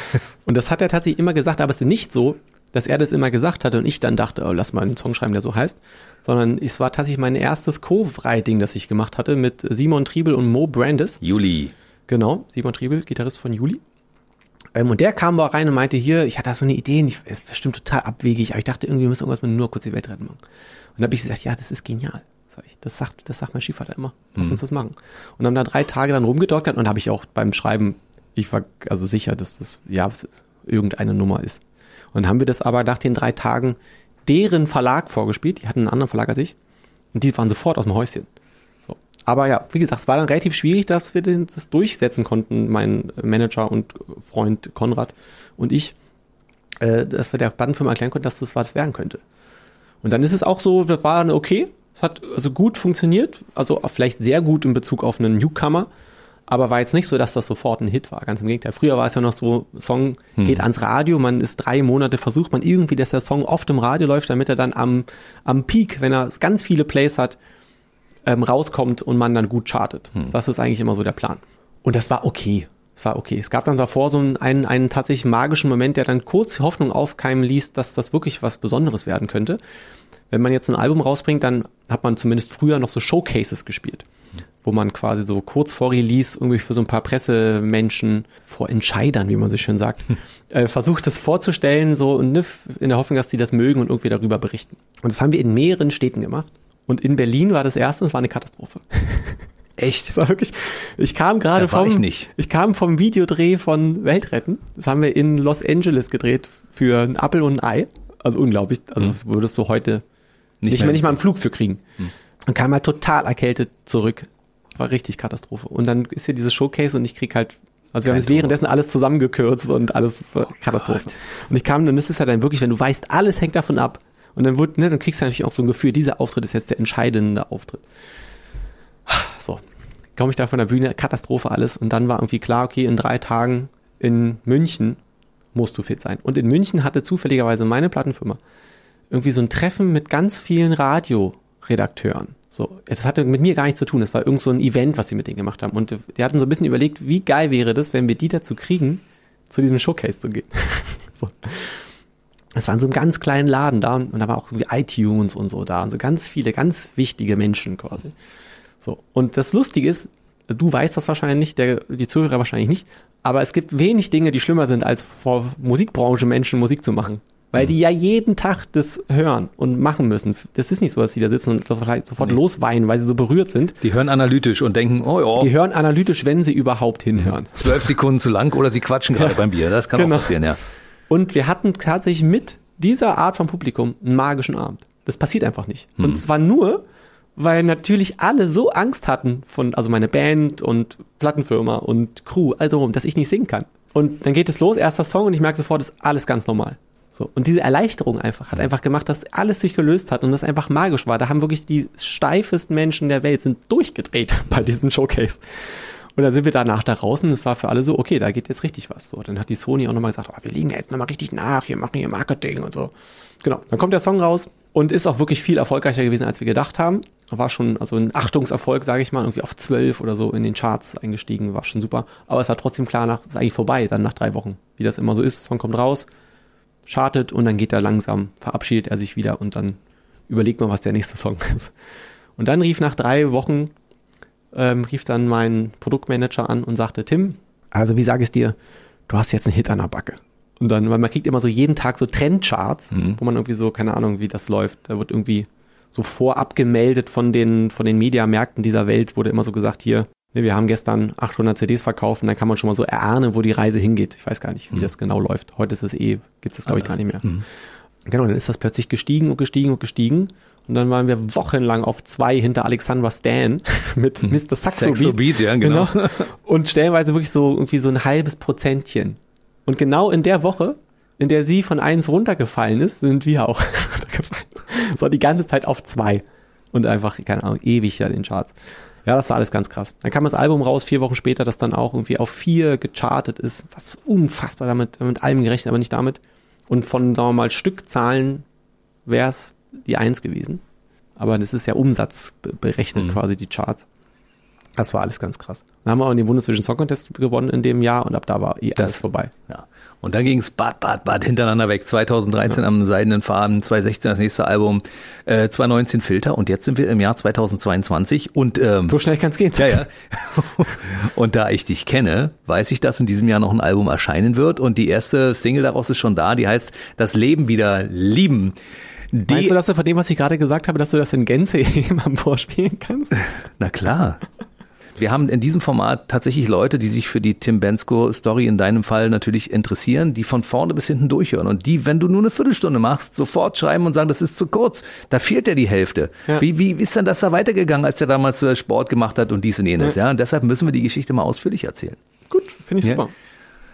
und das hat er tatsächlich immer gesagt, aber es ist nicht so, dass er das immer gesagt hatte und ich dann dachte, oh, lass mal einen Song schreiben, der so heißt, sondern es war tatsächlich mein erstes Co-Writing, das ich gemacht hatte mit Simon Triebel und Mo Brandis. Juli. Genau, Simon Triebel, Gitarrist von Juli. Ähm, und der kam mal rein und meinte hier, ich hatte da so eine Idee, ich, ist bestimmt total abwegig, aber ich dachte irgendwie, wir müssen irgendwas mit nur kurz die Welt retten machen. Und da habe ich gesagt, ja, das ist genial. Das sagt, das sagt mein Stiefvater immer. Lass mhm. uns das machen. Und haben da drei Tage dann rumgedoktert und habe ich auch beim Schreiben, ich war also sicher, dass das, ja, was ist, irgendeine Nummer ist. Und dann haben wir das aber nach den drei Tagen deren Verlag vorgespielt. Die hatten einen anderen Verlag als ich. Und die waren sofort aus dem Häuschen. So. Aber ja, wie gesagt, es war dann relativ schwierig, dass wir das durchsetzen konnten, mein Manager und Freund Konrad und ich, äh, dass wir der Plattenfirma erklären konnten, dass das was werden könnte. Und dann ist es auch so, das war okay. Es hat also gut funktioniert, also vielleicht sehr gut in Bezug auf einen Newcomer aber war jetzt nicht so, dass das sofort ein Hit war. Ganz im Gegenteil. Früher war es ja noch so, Song hm. geht ans Radio, man ist drei Monate, versucht man irgendwie, dass der Song oft im Radio läuft, damit er dann am, am Peak, wenn er ganz viele Plays hat, ähm, rauskommt und man dann gut chartet. Hm. Das ist eigentlich immer so der Plan. Und das war okay. Es war okay. Es gab dann davor so einen, einen, tatsächlich magischen Moment, der dann kurz Hoffnung aufkeimen ließ, dass das wirklich was Besonderes werden könnte. Wenn man jetzt ein Album rausbringt, dann hat man zumindest früher noch so Showcases gespielt wo man quasi so kurz vor Release irgendwie für so ein paar Pressemenschen, vor Entscheidern, wie man so schön sagt, äh, versucht das vorzustellen, so ne, in der Hoffnung, dass die das mögen und irgendwie darüber berichten. Und das haben wir in mehreren Städten gemacht. Und in Berlin war das erste, es war eine Katastrophe. Echt? Das war wirklich, ich kam gerade vom, ich, nicht. ich kam vom Videodreh von Weltretten. Das haben wir in Los Angeles gedreht für ein Apfel und ein Ei. Also unglaublich. Also, das würdest du heute nicht, nicht mehr, nicht mal einen Flug für kriegen. Hm. Und kam halt total erkältet zurück war richtig Katastrophe. Und dann ist hier dieses Showcase und ich krieg halt, also wir haben jetzt währenddessen alles zusammengekürzt und alles oh Katastrophe. Gott. Und ich kam, dann ist es ja dann wirklich, wenn du weißt, alles hängt davon ab. Und dann wird, ne, dann kriegst du natürlich auch so ein Gefühl, dieser Auftritt ist jetzt der entscheidende Auftritt. So. Komme ich da von der Bühne, Katastrophe alles. Und dann war irgendwie klar, okay, in drei Tagen in München musst du fit sein. Und in München hatte zufälligerweise meine Plattenfirma irgendwie so ein Treffen mit ganz vielen Radioredakteuren. So, es hatte mit mir gar nichts zu tun. Es war irgend so ein Event, was sie mit denen gemacht haben. Und die hatten so ein bisschen überlegt, wie geil wäre das, wenn wir die dazu kriegen, zu diesem Showcase zu gehen. so. Es war in so einem ganz kleinen Laden da und da war auch wie iTunes und so da und so ganz viele, ganz wichtige Menschen quasi. So. Und das Lustige ist, du weißt das wahrscheinlich nicht, der, die Zuhörer wahrscheinlich nicht, aber es gibt wenig Dinge, die schlimmer sind, als vor Musikbranche Menschen Musik zu machen. Weil mhm. die ja jeden Tag das hören und machen müssen. Das ist nicht so, dass die da sitzen und sofort nee. losweinen, weil sie so berührt sind. Die hören analytisch und denken, oh ja. Die hören analytisch, wenn sie überhaupt hinhören. Zwölf Sekunden zu lang oder sie quatschen gerade ja. beim Bier. Das kann genau. auch passieren, ja. Und wir hatten tatsächlich mit dieser Art von Publikum einen magischen Abend. Das passiert einfach nicht. Mhm. Und zwar nur, weil natürlich alle so Angst hatten von, also meine Band und Plattenfirma und Crew, all darum, dass ich nicht singen kann. Und dann geht es los, erster Song und ich merke sofort, das ist alles ganz normal. So. Und diese Erleichterung einfach hat einfach gemacht, dass alles sich gelöst hat und das einfach magisch war. Da haben wirklich die steifesten Menschen der Welt sind durchgedreht bei diesem Showcase. Und dann sind wir danach da und es war für alle so, okay, da geht jetzt richtig was. So, dann hat die Sony auch nochmal gesagt, oh, wir liegen jetzt nochmal richtig nach, wir machen hier Marketing und so. Genau, dann kommt der Song raus und ist auch wirklich viel erfolgreicher gewesen, als wir gedacht haben. War schon also ein Achtungserfolg, sage ich mal, irgendwie auf zwölf oder so in den Charts eingestiegen, war schon super. Aber es war trotzdem klar, nach, ist eigentlich vorbei, dann nach drei Wochen, wie das immer so ist. Song kommt raus, chartet und dann geht er langsam, verabschiedet er sich wieder und dann überlegt man, was der nächste Song ist. Und dann rief nach drei Wochen, ähm, rief dann mein Produktmanager an und sagte, Tim, also wie sage ich es dir, du hast jetzt einen Hit an der Backe. Und dann, weil man kriegt immer so jeden Tag so Trendcharts, mhm. wo man irgendwie so, keine Ahnung, wie das läuft. Da wird irgendwie so vorab gemeldet von den, von den Mediamärkten dieser Welt, wurde immer so gesagt, hier, wir haben gestern 800 CDs verkauft und dann kann man schon mal so erahnen, wo die Reise hingeht. Ich weiß gar nicht, wie mhm. das genau läuft. Heute ist es eh, gibt es das glaube ich gar nicht mehr. Mhm. Genau, dann ist das plötzlich gestiegen und gestiegen und gestiegen. Und dann waren wir wochenlang auf zwei hinter Alexandra Stan mit mhm. Mr. Saxo Beat. Saxo Beat ja, genau. genau. Und stellenweise wirklich so irgendwie so ein halbes Prozentchen. Und genau in der Woche, in der sie von eins runtergefallen ist, sind wir auch. So die ganze Zeit auf zwei. Und einfach, keine Ahnung, ewig ja den Charts. Ja, das war alles ganz krass. Dann kam das Album raus, vier Wochen später, das dann auch irgendwie auf vier gechartet ist. Was unfassbar damit, mit allem gerechnet, aber nicht damit. Und von, sagen wir mal, Stückzahlen wäre es die Eins gewesen. Aber das ist ja Umsatz berechnet, mhm. quasi die Charts. Das war alles ganz krass. Dann haben wir auch den Bundesvision Song Contest gewonnen in dem Jahr und ab da war eh das, alles vorbei. Ja. Und dann ging es Bad, Bad, Bad hintereinander weg. 2013 ja. am Seidenen Farben, 2016 das nächste Album, äh, 2019 Filter und jetzt sind wir im Jahr 2022 und ähm, so schnell kann es gehen. Ja, ja. und da ich dich kenne, weiß ich, dass in diesem Jahr noch ein Album erscheinen wird und die erste Single daraus ist schon da, die heißt Das Leben wieder lieben. Die, Meinst du, dass du von dem, was ich gerade gesagt habe, dass du das in Gänze jemandem vorspielen kannst? Na klar. Wir haben in diesem Format tatsächlich Leute, die sich für die Tim Bensko Story in deinem Fall natürlich interessieren, die von vorne bis hinten durchhören und die, wenn du nur eine Viertelstunde machst, sofort schreiben und sagen, das ist zu kurz. Da fehlt ja die Hälfte. Ja. Wie, wie ist denn das da weitergegangen, als der damals äh, Sport gemacht hat und dies und jenes? Ja. ja? Und deshalb müssen wir die Geschichte mal ausführlich erzählen. Gut, finde ich ja? super.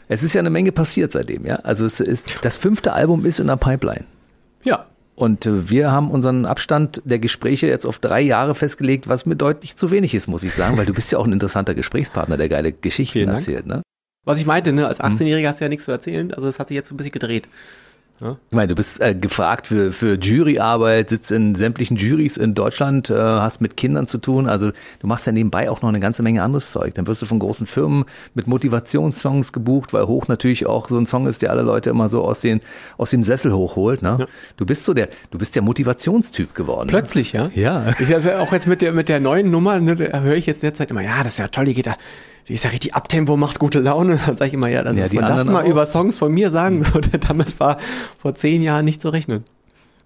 Es ist ja eine Menge passiert seitdem, ja. Also es ist, das fünfte Album ist in der Pipeline. Ja, und äh, wir haben unseren Abstand der Gespräche jetzt auf drei Jahre festgelegt, was mir deutlich zu wenig ist, muss ich sagen, weil du bist ja auch ein interessanter Gesprächspartner, der geile Geschichten erzählt. Ne? Was ich meinte, ne, als 18-Jähriger hast du ja nichts zu erzählen, also das hat sich jetzt so ein bisschen gedreht. Ja. Ich meine, du bist äh, gefragt für, für Juryarbeit, sitzt in sämtlichen Juries in Deutschland, äh, hast mit Kindern zu tun. Also du machst ja nebenbei auch noch eine ganze Menge anderes Zeug. Dann wirst du von großen Firmen mit Motivationssongs gebucht, weil hoch natürlich auch so ein Song ist, der alle Leute immer so aus, den, aus dem Sessel hochholt. Ne? Ja. Du bist so der, du bist der Motivationstyp geworden. Ne? Plötzlich, ne? ja. Ja. Ich, also auch jetzt mit der, mit der neuen Nummer, ne, da höre ich jetzt in der Zeit immer, ja, das ist ja toll, die geht da die ist ja richtig Abtempo, macht gute Laune. Dann sage ich immer, ja, dass ja, man das mal auch. über Songs von mir sagen würde, damit war vor zehn Jahren nicht zu rechnen.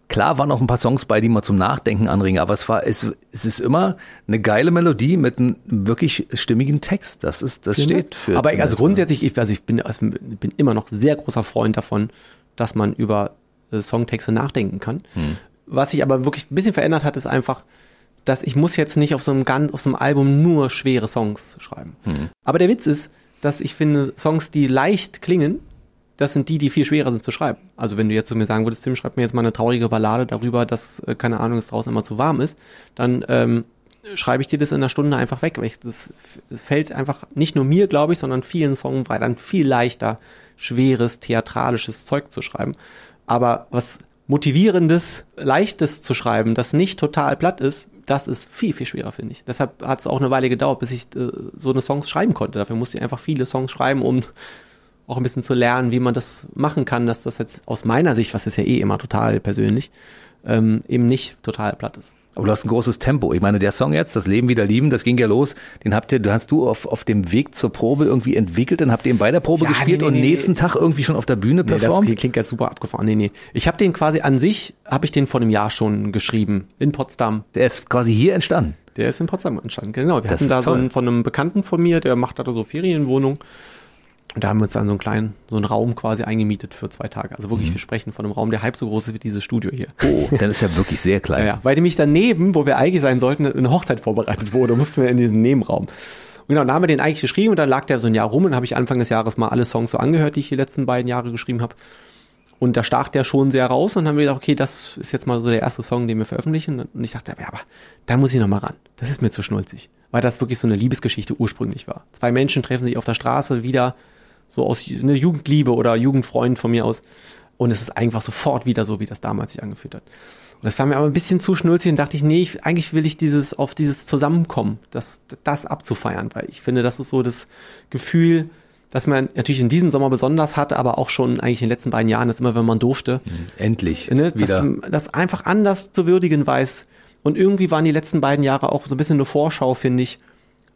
Klar waren auch ein paar Songs bei, die mal zum Nachdenken anregen, aber es war, es, es ist immer eine geile Melodie mit einem wirklich stimmigen Text. Das ist, das steht für. Aber also grundsätzlich, ich, also ich bin, also bin immer noch sehr großer Freund davon, dass man über äh, Songtexte nachdenken kann. Hm. Was sich aber wirklich ein bisschen verändert hat, ist einfach, dass ich muss jetzt nicht auf so einem, ganz, auf so einem Album nur schwere Songs schreiben. Mhm. Aber der Witz ist, dass ich finde, Songs, die leicht klingen, das sind die, die viel schwerer sind zu schreiben. Also wenn du jetzt zu mir sagen würdest, Tim, schreib mir jetzt mal eine traurige Ballade darüber, dass, äh, keine Ahnung, es draußen immer zu warm ist, dann ähm, schreibe ich dir das in einer Stunde einfach weg. Weil ich, das, das fällt einfach nicht nur mir, glaube ich, sondern vielen Songwritern viel leichter, schweres, theatralisches Zeug zu schreiben. Aber was motivierendes, leichtes zu schreiben, das nicht total platt ist, das ist viel, viel schwerer, finde ich. Deshalb hat es auch eine Weile gedauert, bis ich äh, so eine Songs schreiben konnte. Dafür musste ich einfach viele Songs schreiben, um auch ein bisschen zu lernen, wie man das machen kann, dass das jetzt aus meiner Sicht, was ist ja eh immer total persönlich, ähm, eben nicht total platt ist. Aber du hast ein großes Tempo. Ich meine, der Song jetzt, das Leben wieder lieben, das ging ja los. Den habt ihr, hast du auf, auf dem Weg zur Probe irgendwie entwickelt, dann habt ihr ihn bei der Probe ja, gespielt nee, nee, und nee, nächsten Tag irgendwie schon auf der Bühne performt. Das klingt jetzt super abgefahren. Nee, nee. Ich habe den quasi an sich, habe ich den vor einem Jahr schon geschrieben in Potsdam. Der ist quasi hier entstanden. Der ist in Potsdam entstanden, genau. Wir das hatten da so einen, von einem Bekannten von mir, der macht da so Ferienwohnung. Und da haben wir uns dann so einen kleinen, so einen Raum quasi eingemietet für zwei Tage. Also wirklich, mhm. wir sprechen von einem Raum, der halb so groß ist wie dieses Studio hier. Oh, dann ist ja wirklich sehr klein. Ja, weil nämlich daneben, wo wir eigentlich sein sollten, eine Hochzeit vorbereitet wurde, mussten wir in diesen Nebenraum. Und genau, dann haben wir den eigentlich geschrieben und dann lag der so ein Jahr rum und habe ich Anfang des Jahres mal alle Songs so angehört, die ich die letzten beiden Jahre geschrieben habe. Und da stach der schon sehr raus und dann haben wir gedacht, okay, das ist jetzt mal so der erste Song, den wir veröffentlichen. Und ich dachte, ja, aber da muss ich noch mal ran. Das ist mir zu schnulzig. Weil das wirklich so eine Liebesgeschichte ursprünglich war. Zwei Menschen treffen sich auf der Straße wieder, so aus einer Jugendliebe oder Jugendfreund von mir aus. Und es ist einfach sofort wieder so, wie das damals sich angefühlt hat. Und das war mir aber ein bisschen zu schnulzig und dachte ich, nee, ich, eigentlich will ich dieses, auf dieses Zusammenkommen, das, das abzufeiern, weil ich finde, das ist so das Gefühl, dass man natürlich in diesem Sommer besonders hatte, aber auch schon eigentlich in den letzten beiden Jahren, das immer, wenn man durfte. Endlich. Ne, wieder. dass das einfach anders zu würdigen weiß. Und irgendwie waren die letzten beiden Jahre auch so ein bisschen eine Vorschau, finde ich,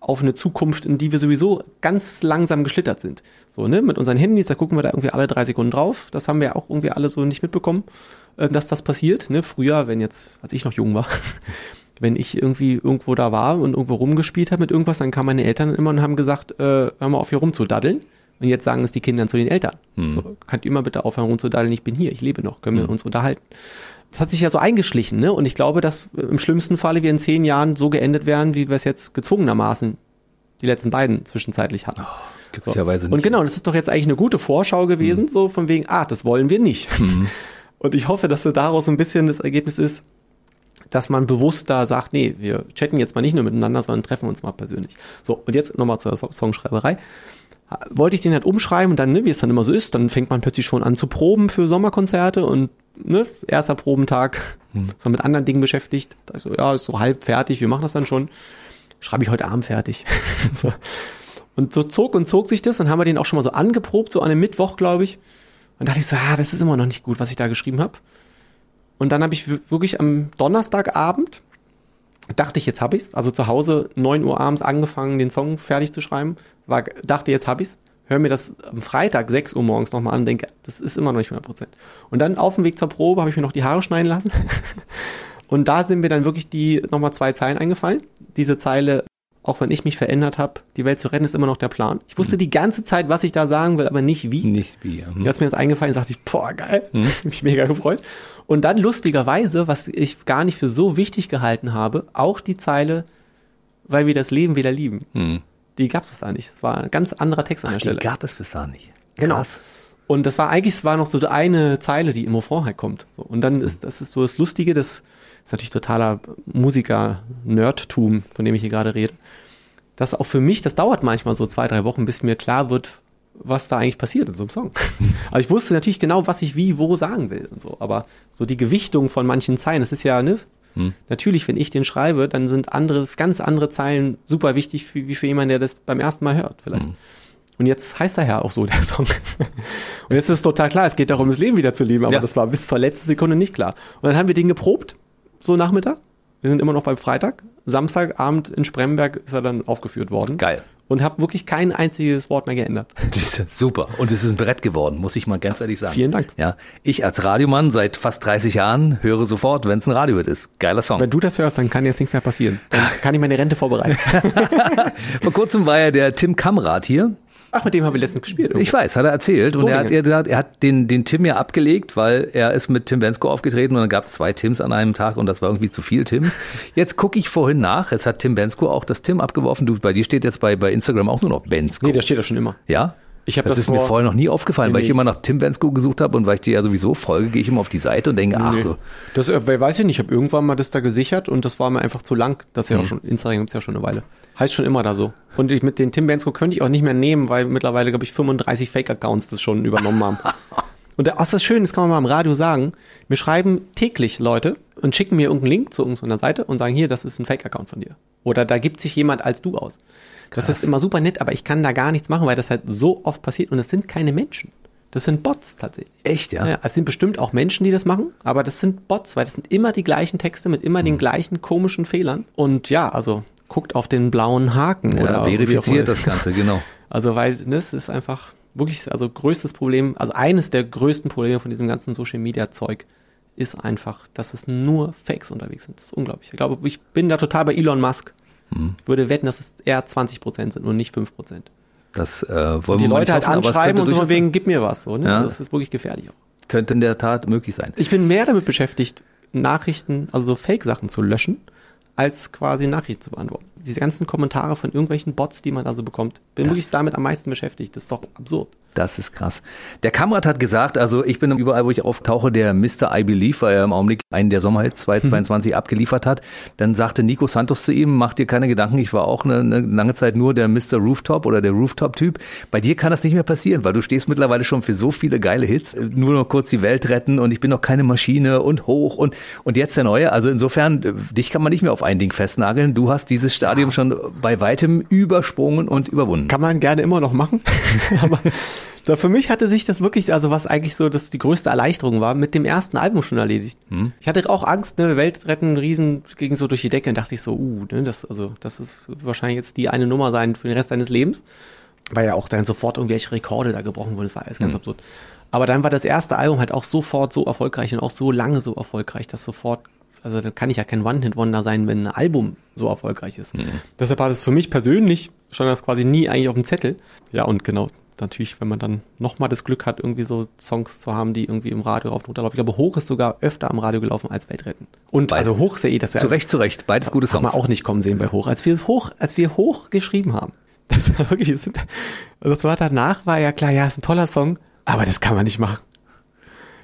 auf eine Zukunft, in die wir sowieso ganz langsam geschlittert sind. So, ne, mit unseren Handys, da gucken wir da irgendwie alle drei Sekunden drauf. Das haben wir auch irgendwie alle so nicht mitbekommen, äh, dass das passiert. Ne, früher, wenn jetzt, als ich noch jung war, wenn ich irgendwie irgendwo da war und irgendwo rumgespielt habe mit irgendwas, dann kamen meine Eltern immer und haben gesagt, äh, hör mal auf hier rumzudaddeln. Und jetzt sagen es die Kinder zu den Eltern. So, könnt ihr immer bitte aufhören rumzudaddeln, ich bin hier, ich lebe noch, können wir uns unterhalten. Das hat sich ja so eingeschlichen, ne? Und ich glaube, dass im schlimmsten Falle wir in zehn Jahren so geendet werden, wie wir es jetzt gezwungenermaßen die letzten beiden zwischenzeitlich hatten. Glücklicherweise Und nicht. genau, das ist doch jetzt eigentlich eine gute Vorschau gewesen, so von wegen, ah, das wollen wir nicht. Und ich hoffe, dass so daraus so ein bisschen das Ergebnis ist, dass man bewusst da sagt, nee, wir chatten jetzt mal nicht nur miteinander, sondern treffen uns mal persönlich. So, und jetzt nochmal zur So- Songschreiberei. Wollte ich den halt umschreiben und dann, ne, wie es dann immer so ist, dann fängt man plötzlich schon an zu proben für Sommerkonzerte und ne, erster Probentag, so mit anderen Dingen beschäftigt. Da ich so, ja, ist so halb fertig, wir machen das dann schon. Schreibe ich heute Abend fertig. so. Und so zog und zog sich das, dann haben wir den auch schon mal so angeprobt, so an einem Mittwoch, glaube ich. Und dachte ich so, ah, das ist immer noch nicht gut, was ich da geschrieben habe. Und dann habe ich wirklich am Donnerstagabend, dachte ich, jetzt habe ich's. Also zu Hause 9 Uhr abends angefangen, den Song fertig zu schreiben. War, dachte, jetzt habe ich's. Hör mir das am Freitag 6 Uhr morgens nochmal an denke, das ist immer noch nicht 100 Prozent. Und dann auf dem Weg zur Probe habe ich mir noch die Haare schneiden lassen. Und da sind mir dann wirklich die nochmal zwei Zeilen eingefallen. Diese Zeile, auch wenn ich mich verändert habe, die Welt zu retten, ist immer noch der Plan. Ich wusste die ganze Zeit, was ich da sagen will, aber nicht wie. Nicht wie. hm. Jetzt ist mir das eingefallen, sagte ich, boah, geil. Hab mich mega gefreut. Und dann lustigerweise, was ich gar nicht für so wichtig gehalten habe, auch die Zeile, weil wir das Leben wieder lieben. Hm. Die gab es da nicht. Das war ein ganz anderer Text an der Die Stelle. gab es bis dahin nicht. Genau. Krass. Und das war eigentlich, es war noch so eine Zeile, die im Refrain halt kommt. Und dann ist, das ist so das Lustige, das ist natürlich totaler Musiker-Nerdtum, von dem ich hier gerade rede. Das auch für mich, das dauert manchmal so zwei, drei Wochen, bis mir klar wird, was da eigentlich passiert in so einem Song. Also ich wusste natürlich genau, was ich wie, wo sagen will und so. Aber so die Gewichtung von manchen Zeilen, das ist ja, ne? Natürlich, wenn ich den schreibe, dann sind andere, ganz andere Zeilen super wichtig für, wie für jemanden, der das beim ersten Mal hört, vielleicht. Und jetzt heißt er ja auch so, der Song. Und jetzt ist total klar, es geht darum, das Leben wieder zu leben, aber Ja. das war bis zur letzten Sekunde nicht klar. Und dann haben wir den geprobt, so Nachmittag. Wir sind immer noch beim Freitag. Samstagabend in Spremberg ist er dann aufgeführt worden. Geil. Und habe wirklich kein einziges Wort mehr geändert. Das ist super. Und es ist ein Brett geworden, muss ich mal ganz ehrlich sagen. Vielen Dank. Ja, ich als Radiomann seit fast 30 Jahren höre sofort, wenn es ein Radiohit ist. Geiler Song. Wenn du das hörst, dann kann jetzt nichts mehr passieren. Dann kann ich meine Rente vorbereiten. Vor kurzem war ja der Tim Kamrat hier. Ach, mit dem habe ich letztens gespielt. Ich weiß, hat er erzählt. und er hat, er, hat- er hat den, den Tim ja abgelegt, weil er ist mit Tim Bensko aufgetreten und dann gab es zwei Tims an einem Tag und das war irgendwie zu viel Tim. Jetzt gucke ich vorhin nach. Jetzt hat Tim Bensko auch das Tim abgeworfen. Du, bei dir steht jetzt bei, bei Instagram auch nur noch Bensko. nee, da steht er schon immer. ja? Ich das, das ist mir vor- vorher noch nie aufgefallen, Nee, weil ich immer nach Tim Bensko gesucht habe und weil ich dir ja sowieso folge, gehe ich immer auf die Seite und denke, ach, Nee. Das äh, weil- weiß ich nicht. Ich habe irgendwann mal das da gesichert und das war mir einfach zu lang. Das ist ja auch schon, Instagram gibt's ja schon eine Weile. Heißt schon immer da so. Und ich, mit den Tim Bensko könnte ich auch nicht mehr nehmen, weil mittlerweile, glaube ich, 35 Fake-Accounts das schon übernommen haben. Und da- ach, das ist schön, das kann man mal im Radio sagen. Mir schreiben täglich Leute und schicken mir irgendeinen Link zu irgendeiner Seite und sagen, hier, das ist ein Fake-Account von dir. Oder da gibt sich jemand als du aus. Das ist immer super nett, aber ich kann da gar nichts machen, weil das halt so oft passiert und es sind keine Menschen. Das sind Bots tatsächlich. echt, ja? Ja, es sind bestimmt auch Menschen, die das machen, aber das sind Bots, weil das sind immer die gleichen Texte mit immer Hm. den gleichen komischen Fehlern. Und ja, also guckt auf den blauen Haken. Oder immer. verifiziert das Ganze, genau. Also weil das ist einfach wirklich, also größtes Problem, also eines der größten Probleme von diesem ganzen Social Media Zeug ist einfach, dass es nur Fakes unterwegs sind. Das ist unglaublich. Ich glaube, ich bin da total bei Elon Musk. Hm. Ich würde wetten, dass es eher 20 Prozent sind und nicht 5 Prozent. Das äh, wollen Die wir Leute halt hoffen, es anschreiben und so von wegen, gib mir was. So, ne? Ja. Das ist wirklich gefährlich auch. Könnte in der Tat möglich sein. Ich bin mehr damit beschäftigt, Nachrichten, also so Fake-Sachen zu löschen, als quasi Nachrichten zu beantworten. diese ganzen Kommentare von irgendwelchen Bots, die man da so bekommt. Bin Das- wirklich damit am meisten beschäftigt. Das ist doch absurd. Das ist krass. Der Kamerad hat gesagt, also ich bin überall, wo ich auftauche, der Mr. I Believe, weil er im Augenblick einen der Sommerhits 2022 abgeliefert hat. Dann sagte Nico Santos zu ihm, mach dir keine Gedanken, ich war auch eine, eine lange Zeit nur der Mr. Rooftop oder der Rooftop-Typ. Bei dir kann das nicht mehr passieren, weil du stehst mittlerweile schon für so viele geile Hits. Nur noch kurz die Welt retten und ich bin noch keine Maschine und hoch und, und jetzt der neue. Also insofern, äh, dich kann man nicht mehr auf ein Ding festnageln. Du hast dieses Stadium schon bei weitem übersprungen und überwunden. Kann man gerne immer noch machen. Aber da für mich hatte sich das wirklich, also was eigentlich so das die größte Erleichterung war, mit dem ersten Album schon erledigt. Ich hatte auch Angst, ne, Welt retten, Riesen ging so durch die Decke und dachte ich so, uh, ne, das, also, das ist wahrscheinlich jetzt die eine Nummer sein für den Rest deines Lebens. Weil ja auch dann sofort irgendwelche Rekorde da gebrochen wurden, das war alles ganz absurd. Aber dann war das erste Album halt auch sofort so erfolgreich und auch so lange so erfolgreich, dass sofort, also da kann ich ja kein One-Hit-Wonder sein, wenn ein Album so erfolgreich ist. Deshalb war das für mich persönlich schon das quasi nie eigentlich auf dem Zettel. Ja, und genau, natürlich, wenn man dann nochmal das Glück hat, irgendwie so Songs zu haben, die irgendwie im Radio rauf und runter laufen. Ich glaube, Hoch ist sogar öfter am Radio gelaufen als Weltretten. Und also Hoch ist ja eh das Zu Recht, zu Recht. Beides gute Haben Songs. wir auch nicht kommen sehen bei Hoch. Als wir es hoch, als wir Hoch geschrieben haben. Das war wirklich, das war danach, war ja klar, ja, ist ein toller Song, aber das kann man nicht machen.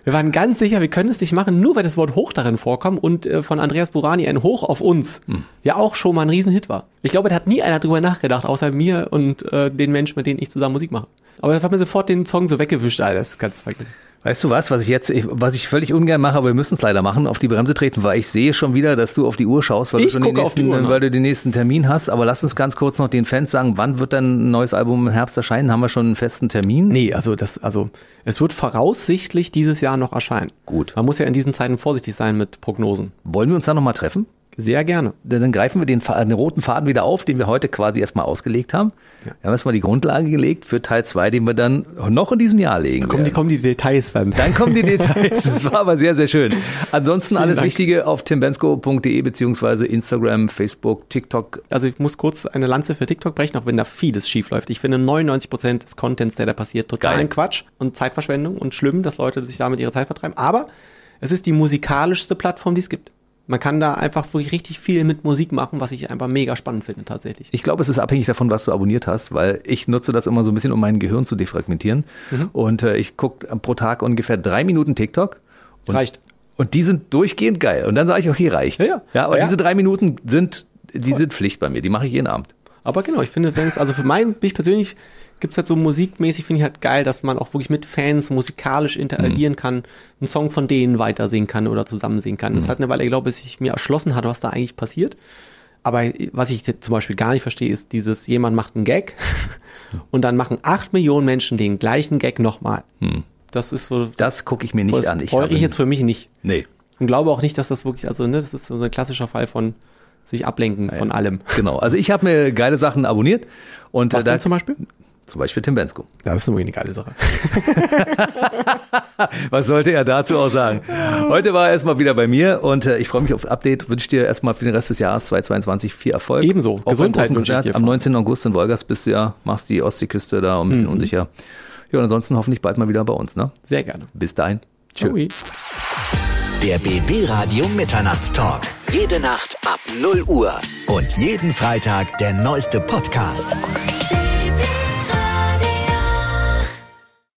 Wir waren ganz sicher, wir können es nicht machen, nur weil das Wort Hoch darin vorkommt und äh, von Andreas Burani ein Hoch auf uns ja auch schon mal ein Riesenhit war. Ich glaube, da hat nie einer drüber nachgedacht, außer mir und äh, den Menschen, mit denen ich zusammen Musik mache. Aber das hat mir sofort den Song so weggewischt, Alter, das kannst du vergessen. Weißt du was, was ich jetzt, was ich völlig ungern mache, aber wir müssen es leider machen, auf die Bremse treten, weil ich sehe schon wieder, dass du auf die Uhr schaust, weil, du Ich schon den nächsten, Uhr, ne? weil du den nächsten Termin hast. Aber lass uns ganz kurz noch den Fans sagen, wann wird dein neues Album im Herbst erscheinen? Haben wir schon einen festen Termin? Nee, also das, also es wird voraussichtlich dieses Jahr noch erscheinen. Gut. Man muss ja in diesen Zeiten vorsichtig sein mit Prognosen. Wollen wir uns da nochmal treffen? Sehr gerne. Dann dann greifen wir den, den roten Faden wieder auf, den wir heute quasi erstmal ausgelegt haben. Wir haben erstmal die Grundlage gelegt für Teil 2, den wir dann noch in diesem Jahr legen. Kommen die, kommen die Details dann. Dann kommen die Details. Das war aber sehr, sehr schön. Ansonsten alles Dank. Wichtige auf timbensko.de beziehungsweise Instagram, Facebook, TikTok. Also ich muss kurz eine Lanze für TikTok brechen, auch wenn da vieles schief läuft. Ich finde 99% des Contents, der da passiert, total Geil. Quatsch und Zeitverschwendung und schlimm, dass Leute sich damit ihre Zeit vertreiben. Aber es ist die musikalischste Plattform, die es gibt. Man kann da einfach wirklich richtig viel mit Musik machen, was ich einfach mega spannend finde tatsächlich. Ich glaube, es ist abhängig davon, was du abonniert hast, weil ich nutze das immer so ein bisschen, um mein Gehirn zu defragmentieren. Mhm. Und äh, ich gucke pro Tag ungefähr drei Minuten TikTok. Und, Reicht. Und die sind durchgehend geil. Und dann sage ich, okay, reicht. Ja, ja. ja aber Ja. diese drei Minuten sind, die sind Pflicht bei mir. Die mache ich jeden Abend. Aber genau, ich finde, wenn es, also für mein, mich persönlich gibt's halt so musikmäßig, finde ich halt geil, dass man auch wirklich mit Fans musikalisch interagieren kann, einen Song von denen weiter singen kann oder zusammen singen kann. Das hat eine Weile, glaube ich, ich mir erschlossen hatte, was da eigentlich passiert. Aber was ich zum Beispiel gar nicht verstehe, ist dieses, jemand macht einen Gag und dann machen acht Millionen Menschen den gleichen Gag nochmal. Das ist so, Das gucke ich mir nicht das an. Ich ich jetzt für mich nicht. Nee. Und glaube auch nicht, dass das wirklich, also ne, das ist so ein klassischer Fall von sich ablenken von allem. Genau. Also ich habe mir geile Sachen abonniert. Und Was äh, da, denn zum Beispiel? zum Beispiel Tim Bensko. Ja, das ist wirklich eine geile Sache. Was sollte er dazu auch sagen? Heute war er erstmal wieder bei mir und äh, ich freue mich auf Update. Wünsche dir erstmal für den Rest des Jahres 2022 viel Erfolg. Ebenso. Beim Gesundheit großen wünsche ich Konzert. dir Am vor. 19. August in Wolgast bist du ja, machst die Ostseeküste da ein Mhm. bisschen unsicher. Ja, und ansonsten hoffentlich bald mal wieder bei uns. Ne? Sehr gerne. Bis dahin. Ciao. Der BB Radio Mitternachtstalk. Jede Nacht ab 0 Uhr. Und jeden Freitag der neueste Podcast.